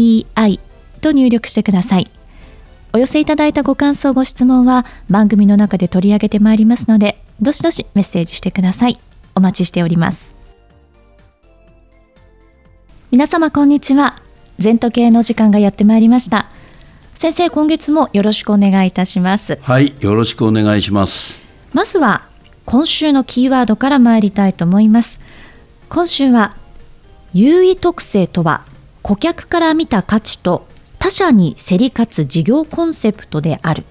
ZENTOKEIEI と入力してください。お寄せいただいたご感想、ご質問は番組の中で取り上げてまいりますので、どしどしメッセージしてください。お待ちしております。皆様こんにちは。全時計の時間がやってまいりました。先生、今月もよろしくお願いいたします。はい、よろしくお願いします。まずは今週のキーワードから参りたいと思います。今週は優位特性とは？顧客から見た価値と他社に競り勝つ事業コンセプトである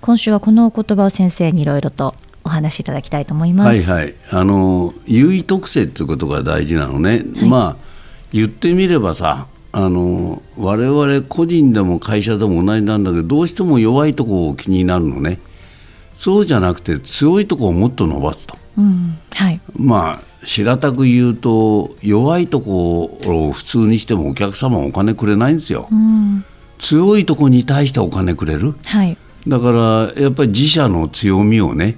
今週はこのお言葉を先生にいろいろとお話しいただきたいと思います。はいはい、あの優位特性っていうことが大事なのね。はい、まあ言ってみればさ、あの我々個人でも会社でも同じなんだけどどうしても弱いところを気になるのね。そうじゃなくて強いところをもっと伸ばすと。うんはい、まあ平たく言うと弱いところを普通にしてもお客様はお金くれないんですよ、うん、強いところに対してお金くれる、はい、だからやっぱり自社の強みをね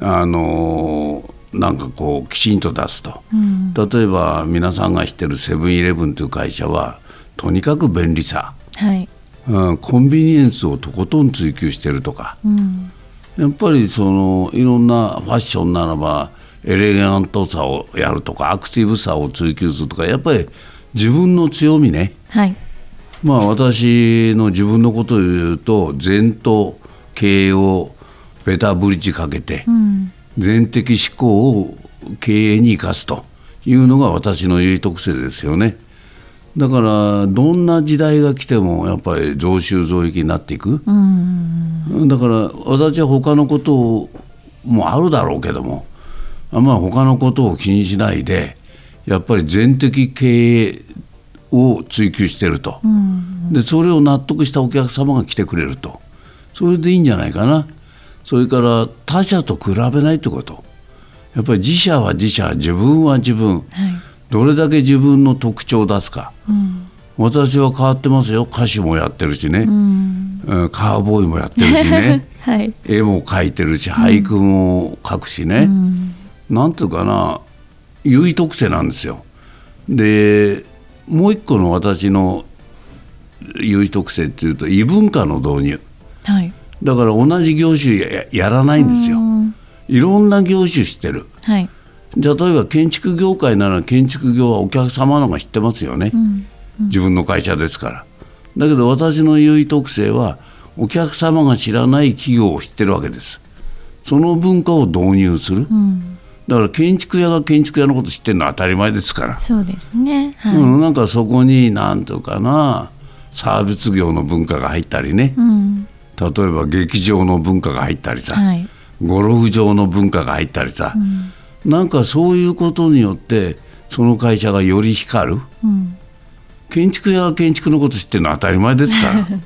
あのなんかこうきちんと出すと、うん、例えば皆さんが知ってるセブンイレブンという会社はとにかく便利さ、はい。うん、コンビニエンスをとことん追求してるとか、うん、やっぱりそのいろんなファッションならばエレガントさをやるとかアクティブさを追求するとかやっぱり自分の強みね、はい、まあ私の自分のことを言うと禅と経営をベタブリッジかけて、うん、全的思考を経営に生かすというのが私の優位特性ですよね。だからどんな時代が来てもやっぱり増収増益になっていく、うん、だから私は他のこともあるだろうけどもまあ他のことを気にしないでやっぱり全的経営を追求してると、うん、でそれを納得したお客様が来てくれると。それでいいんじゃないかな。それから他社と比べないってこと。やっぱり自社は自社自分は自分、はい、どれだけ自分の特徴を出すか、うん、私は変わってますよ。歌手もやってるしね、うん、カーボーイもやってるしね、はい、絵も描いてるし俳句も書くしね、うんなんていうかな優位特性なんですよ。でもう一個の私の優位特性っていうと異文化の導入、はい、だから同じ業種ややらないんですよ。いろんな業種してる、はい、例えば建築業界なら建築業はお客様のが知ってますよね、うん。うん、自分の会社ですから。だけど私の優位特性はお客様が知らない企業を知ってるわけです。その文化を導入する、うんだから建築屋が建築屋のこと知ってるのは当たり前ですから。そうですね、はい、うん、なんかそこに何とかなサービス業の文化が入ったりね、うん、例えば劇場の文化が入ったりさ、はい、ゴルフ場の文化が入ったりさ、うん、なんかそういうことによってその会社がより光る、うん、建築屋が建築のこと知ってるのは当たり前ですから。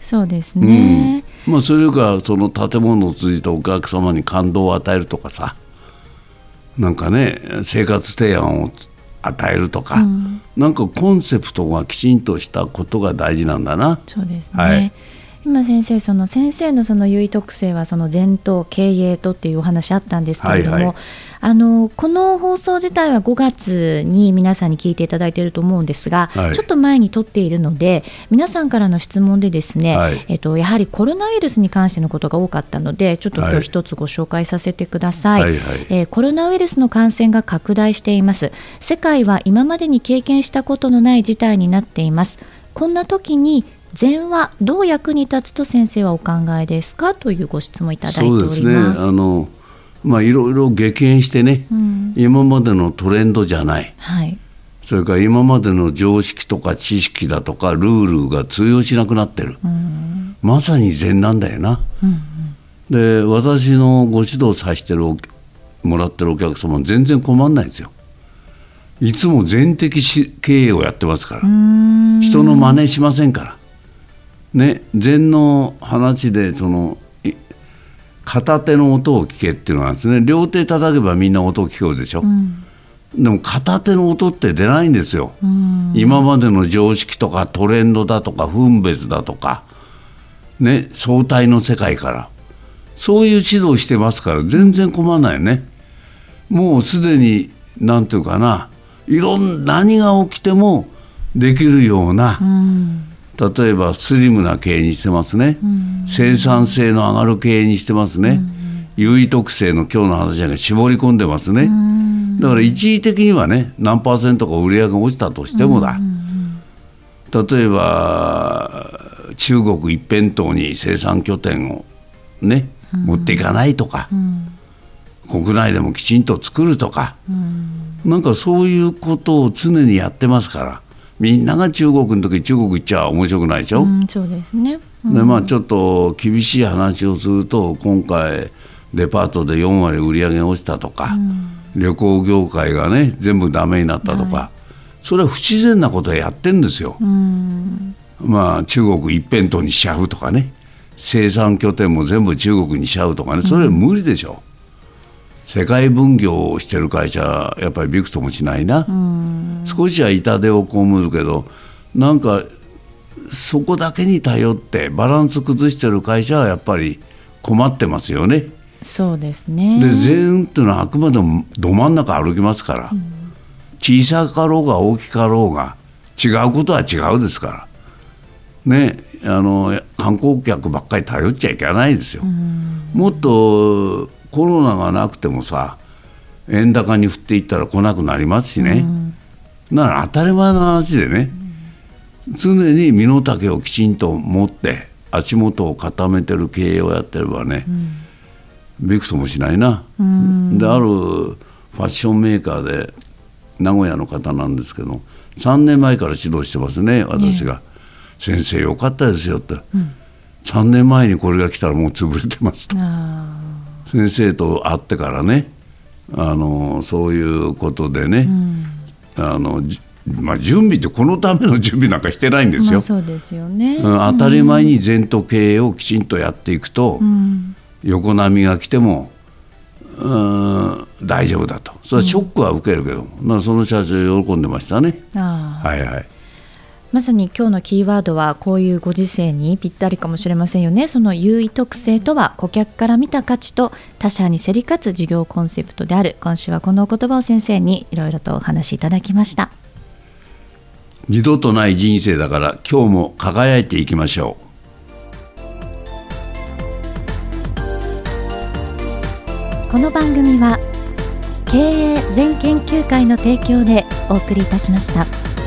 そうですね、うん、まあそれかその建物を通じてお客様に感動を与えるとかさ、なんかね生活提案を与えるとか、うん、なんかコンセプトがきちんとしたことが大事なんだな。そうですね、はい今先生その先生のその優位特性はその前頭経営とっていうお話あったんですけれども、はいはい、あのこの放送自体は5月に皆さんに聞いていただいていると思うんですが、はい、ちょっと前に撮っているので皆さんからの質問でですね、はい、えっと、やはりコロナウイルスに関してのことが多かったのでちょっと今日一つご紹介させてください、はいはい、えー、コロナウイルスの感染が拡大しています。世界は今までに経験したことのない事態になっています。こんな時に禅はどう役に立つと先生はお考えですかというご質問いただいております。そうですね。あのまあ、いろいろ激変してね、うん、今までのトレンドじゃない、はい、それから今までの常識とか知識だとかルールが通用しなくなってる、うん、まさに禅なんだよな、うんうん、で私のご指導させてるもらってるお客様全然困んないんですよ。いつも全的経営をやってますから。人の真似しませんからね禅の話でその片手の音を聞けっていうのはですね。両手叩けばみんな音を聞こえるでしょ、うん、でも片手の音って出ないんですよ、今までの常識とかトレンドだとか分別だとかね相対の世界から。そういう指導してますから全然困らないよね。もうすでに何て言うかないろん何が起きてもできるような、うん、例えばスリムな経営にしてますね、うん、生産性の上がる経営にしてますね、うん、優位特性の今日の話が絞り込んでますね、だから一時的にはね何パーセントか売り上げが落ちたとしてもだ、例えば中国一辺倒に生産拠点をね、持っていかないとか、国内でもきちんと作るとか、なんかそういうことを常にやってますからみんなが中国の時中国行っちゃ面白くないでしょ、うん、そうですね、うん、でまあちょっと厳しい話をすると今回デパートで4割売り上げ落ちたとか、うん、旅行業界がね全部ダメになったとか、はい、それは不自然なことをやってんですよ、まあ中国一辺倒にしちゃうとかね。生産拠点も全部中国にしちゃうとかね。それは無理でしょ、世界分業をしてる会社やっぱりびくともしないな、少しは痛手を被るけどなんかそこだけに頼ってバランス崩してる会社はやっぱり困ってますよね。そうですね。で全っていうのはあくまでもど真ん中歩きますから、うん、小さかろうが大きかろうが違うことは違うですから。ねあの観光客ばっかり頼っちゃいけないですよ。もっとコロナがなくてもさ円高に振っていったら来なくなりますしね、うん、なら当たり前の話でね、うん、常に身の丈をきちんと持って足元を固めてる経営をやってればね、うん、びくともしないな、うん、であるファッションメーカーで名古屋の方なんですけど3年前から指導してますね私が、ね、先生よかったですよ」って、うん、3年前にこれが来たらもう潰れてますと。先生と会ってからねあのそういうことでね、うん、あのまあ、準備ってこのための準備なんかしてないんですよ。そうですよね、うん、当たり前に全都経営をきちんとやっていくと、うん、横波が来てもうん大丈夫だと。それはショックは受けるけど、うん、その社長喜んでましたね。はいはいまさに今日のキーワードはこういうご時世にぴったりかもしれませんよね。その優位特性とは顧客から見た価値と他社に競り勝つ事業コンセプトである。今週はこのお言葉を先生にいろいろとお話しいただきました。二度とない人生だから今日も輝いていきましょう。この番組は経営全研究会の提供でお送りいたしました。